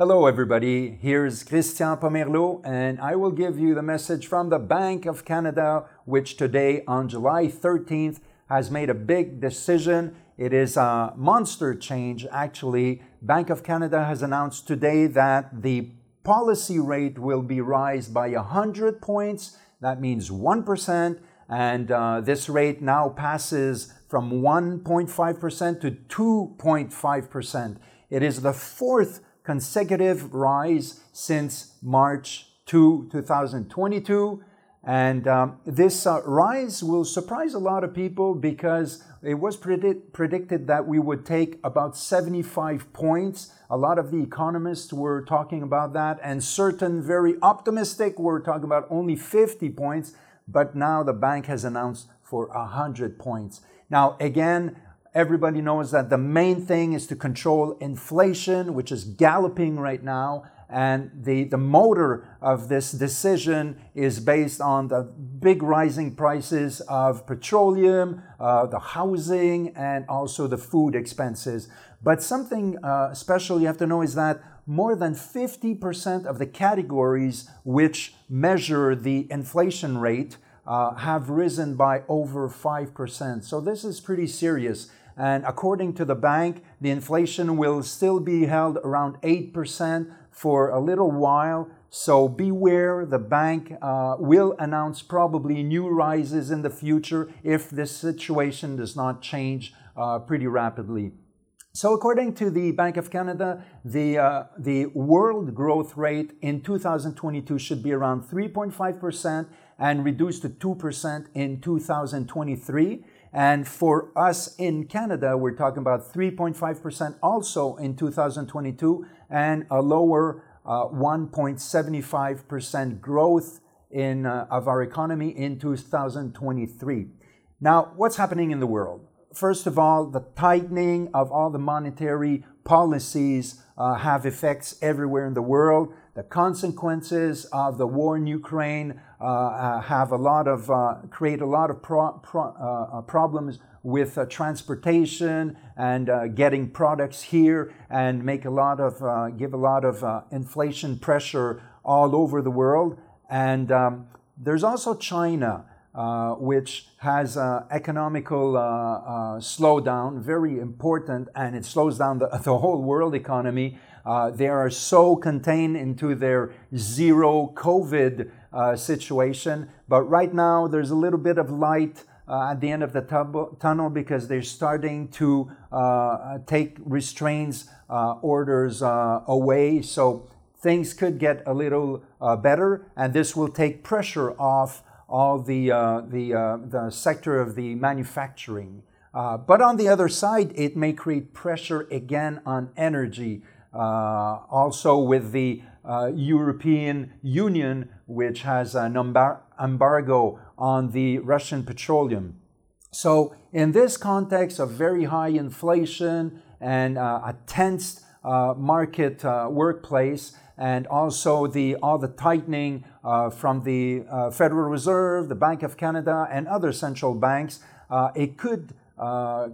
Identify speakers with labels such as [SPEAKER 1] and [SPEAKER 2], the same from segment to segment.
[SPEAKER 1] Hello, everybody. Here's Christian Pomerleau, and I will give you the message from the Bank of Canada, which today, on July 13th, has made a big decision. It is a monster change, actually. Bank of Canada has announced today that the policy rate will be raised by 100 points. That means 1%. And uh, this rate now passes from 1.5% to 2.5%. It is the fourth consecutive rise since March 2, 2022. And um, this uh, rise will surprise a lot of people because it was predict- predicted that we would take about 75 points. A lot of the economists were talking about that, and certain very optimistic were talking about only 50 points. But now the bank has announced for 100 points. Now, again, Everybody knows that the main thing is to control inflation, which is galloping right now. And the, the motor of this decision is based on the big rising prices of petroleum, uh, the housing, and also the food expenses. But something uh, special you have to know is that more than 50% of the categories which measure the inflation rate uh, have risen by over 5%. So this is pretty serious. And according to the bank, the inflation will still be held around 8% for a little while. So beware, the bank uh, will announce probably new rises in the future if this situation does not change uh, pretty rapidly. So, according to the Bank of Canada, the, uh, the world growth rate in 2022 should be around 3.5% and reduced to 2% in 2023. And for us in Canada, we're talking about 3.5% also in 2022 and a lower uh, 1.75% growth in, uh, of our economy in 2023. Now, what's happening in the world? First of all, the tightening of all the monetary policies uh, have effects everywhere in the world. The consequences of the war in Ukraine uh, uh, have a lot of uh, create a lot of pro- pro- uh, problems with transportation and getting products here, and make a lot of give a lot of inflation pressure all over the world. And um, there's also China. Uh, which has uh, economical uh, slowdown, very important, and it slows down the, the whole world economy. Uh, they are so contained into their zero COVID uh, situation. But right now, there's a little bit of light uh, at the end of the tub- tunnel because they're starting to uh, take restraints uh, orders uh, away. So things could get a little better, and this will take pressure off all the, the, the sector of the manufacturing. but on the other side, it may create pressure again on energy. Uh, also with the uh, European Union, which has an embargo on the Russian petroleum. So, in this context of very high inflation and uh, a tense uh, market uh, workplace, and also the all the tightening uh, from the Federal Reserve, the Bank of Canada, and other central banks, it could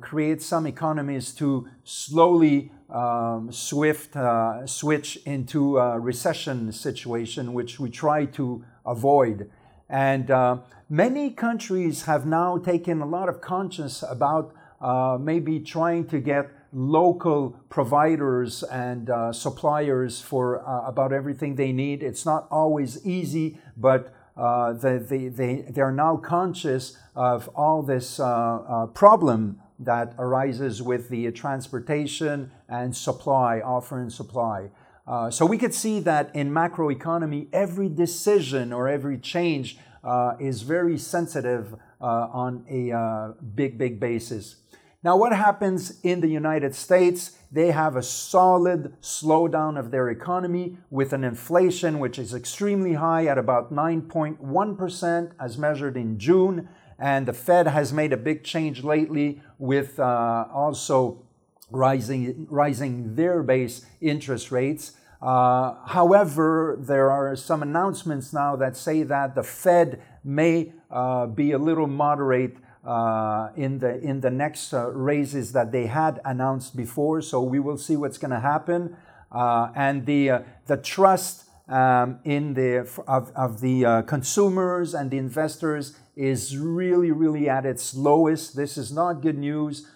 [SPEAKER 1] create some economies to slowly um, swift uh, switch into a recession situation, which we try to avoid. And uh, many countries have now taken a lot of conscience about uh, maybe trying to get local providers and uh, suppliers for uh, about everything they need. It's not always easy, but uh, they, they, they, they're now conscious of all this problem that arises with the transportation and supply, offer and supply. Uh, so we could see that in macroeconomy, every decision or every change uh, is very sensitive uh, on a uh, big, big basis. Now, what happens in the United States? They have a solid slowdown of their economy with an inflation which is extremely high at about 9.1% as measured in June and the Fed has made a big change lately with uh, also rising, rising their base interest rates. Uh, however, there are some announcements now that say that the Fed may uh, be a little moderate uh, in the in the next uh, raises that they had announced before. So we will see what's going to happen. Uh, and the, uh, the trust um, in the, of, of the uh, consumers and the investors is really, really at its lowest. This is not good news.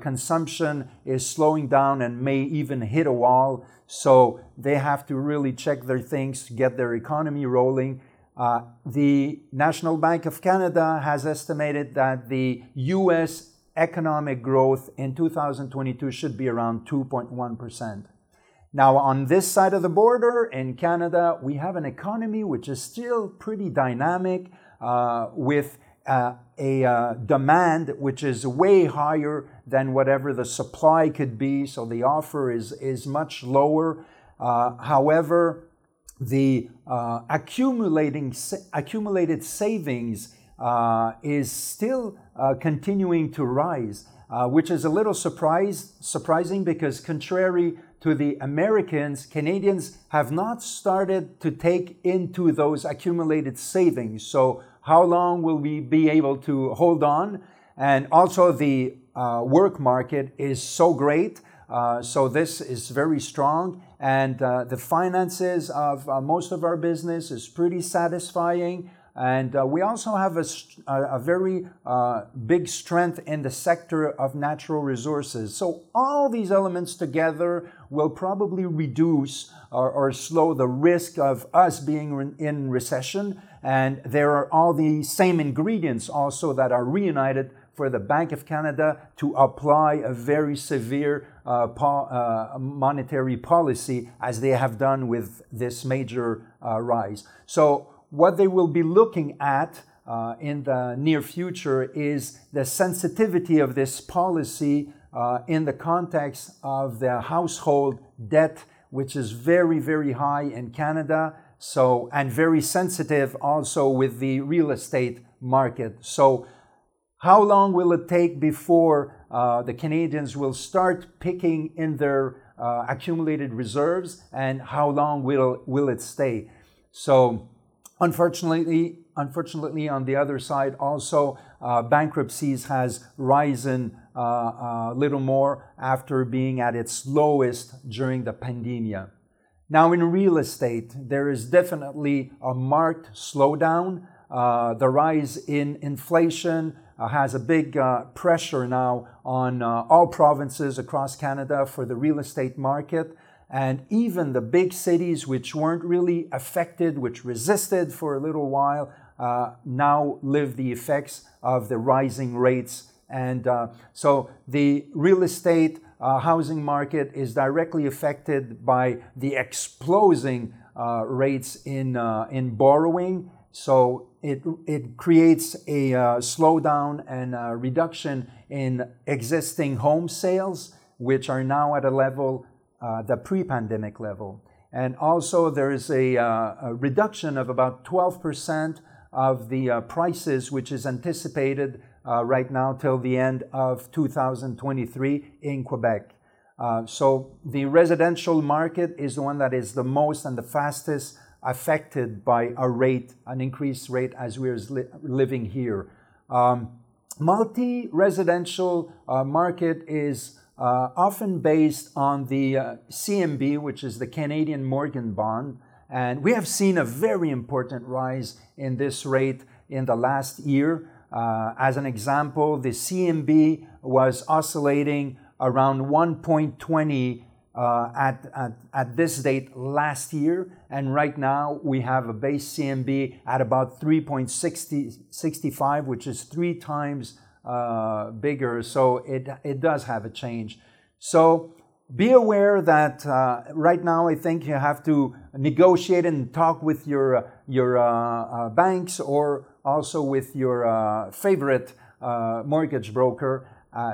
[SPEAKER 1] Consumption is slowing down and may even hit a wall. So they have to really check their things get their economy rolling. Uh, the National Bank of Canada has estimated that the US economic growth in 2022 should be around 2.1%. Now, on this side of the border in Canada, we have an economy which is still pretty dynamic uh, with uh, a uh, demand which is way higher than whatever the supply could be. So the offer is, is much lower. Uh, however, the uh, accumulating accumulated savings uh, is still uh, continuing to rise, uh, which is a little surprise, surprising because contrary to the Americans, Canadians have not started to take into those accumulated savings. So how long will we be able to hold on? And also the uh, work market is so great. Uh, so this is very strong and uh, the finances of uh, most of our business is pretty satisfying. And uh, we also have a, a very uh, big strength in the sector of natural resources. So, all these elements together will probably reduce or, or slow the risk of us being in recession. And there are all the same ingredients also that are reunited for the Bank of Canada to apply a very severe uh, po- uh, monetary policy as they have done with this major uh, rise. So, what they will be looking at uh, in the near future is the sensitivity of this policy uh, in the context of the household debt, which is very, very high in Canada. So, and very sensitive also with the real estate market. So, how long will it take before uh, the Canadians will start picking in their uh, accumulated reserves, and how long will will it stay? So, unfortunately, unfortunately, on the other side, also uh, bankruptcies has risen uh, a little more after being at its lowest during the pandemic. Now, in real estate, there is definitely a marked slowdown. Uh, the rise in inflation uh, has a big uh, pressure now on uh, all provinces across Canada for the real estate market. And even the big cities, which weren't really affected, which resisted for a little while, uh, now live the effects of the rising rates. And uh, so the real estate uh, housing market is directly affected by the exploding rates in, in borrowing. So it, it creates a uh, slowdown and a reduction in existing home sales, which are now at a level, uh, the pre pandemic level. And also, there is a, uh, a, reduction of about 12% of the uh, prices, which is anticipated uh, right now till the end of 2023 in Quebec. Uh, so, the residential market is the one that is the most and the fastest affected by a rate, an increased rate as we're li- living here. Um, multi-residential uh, market is uh, often based on the uh, CMB, which is the Canadian Mortgage Bond, and we have seen a very important rise in this rate in the last year. Uh, as an example, the CMB was oscillating around 1.20 uh, at, at, at this date last year. And right now we have a base CMB at about 3.65, which is three times uh, bigger. So it, it does have a change. So be aware that uh, right now I think you have to negotiate and talk with your, your banks or also with your favorite mortgage broker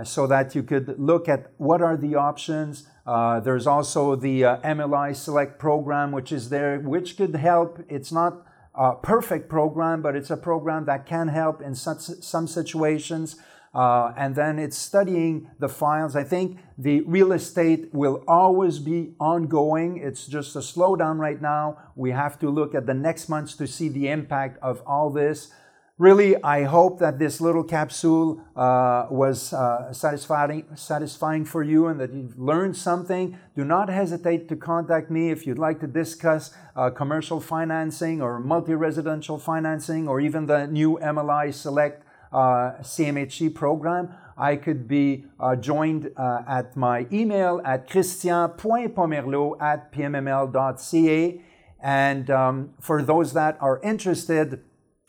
[SPEAKER 1] so that you could look at what are the options uh, there's also the uh, MLI Select program, which is there, which could help. It's not a perfect program, but it's a program that can help in such, some situations. Uh, and then it's studying the files. I think the real estate will always be ongoing. It's just a slowdown right now. We have to look at the next months to see the impact of all this. Really, I hope that this little capsule uh, was uh, satisfying, satisfying for you and that you've learned something. Do not hesitate to contact me if you'd like to discuss uh, commercial financing or multi-residential financing or even the new MLI Select uh, CMHC program. I could be uh, joined uh, at my email at christian.pomerleau at pmml.ca. And um, for those that are interested,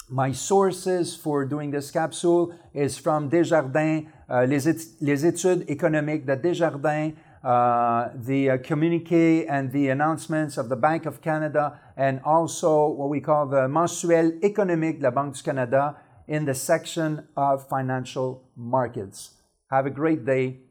[SPEAKER 1] my sources for doing this capsule is from Desjardins, uh, les, les, études économiques de Desjardins, uh, the uh, communique and the announcements of the Bank of Canada, and also what we call the mensuel économique de la Banque du Canada in the section of financial markets. Have a great day.